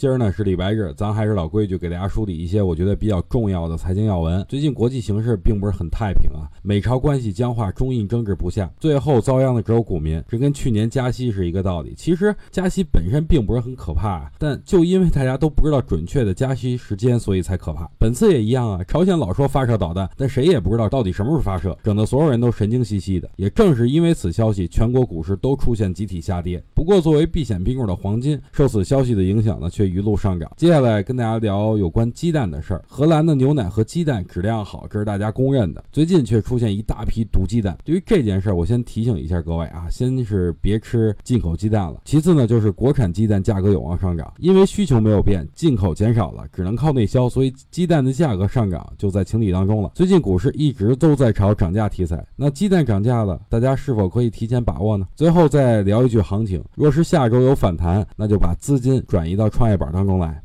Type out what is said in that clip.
今儿呢是礼拜日，咱还是老规矩，给大家梳理一些我觉得比较重要的财经要闻。最近国际形势并不是很太平啊，美朝关系僵化，中印争执不下，最后遭殃的只有股民。这跟去年加息是一个道理。其实加息本身并不是很可怕，但就因为大家都不知道准确的加息时间，所以才可怕。本次也一样啊，朝鲜老说发射导弹，但谁也不知道到底什么时候发射，整得所有人都神经兮兮的。也正是因为此消息，全国股市都出现集体下跌。不过作为避险品种的黄金，受此消息的影响呢，却一路上涨。接下来跟大家聊有关鸡蛋的事儿。荷兰的牛奶和鸡蛋质量好，这是大家公认的。最近却出现一大批毒鸡蛋。对于这件事儿，我先提醒一下各位啊，先是别吃进口鸡蛋了。其次呢，就是国产鸡蛋价格有望上涨，因为需求没有变，进口减少了，只能靠内销，所以鸡蛋的价格上涨就在情理当中了。最近股市一直都在炒涨价题材，那鸡蛋涨价了，大家是否可以提前把握呢？最后再聊一句行情，若是下周有反弹，那就把资金转移到创业板当中来。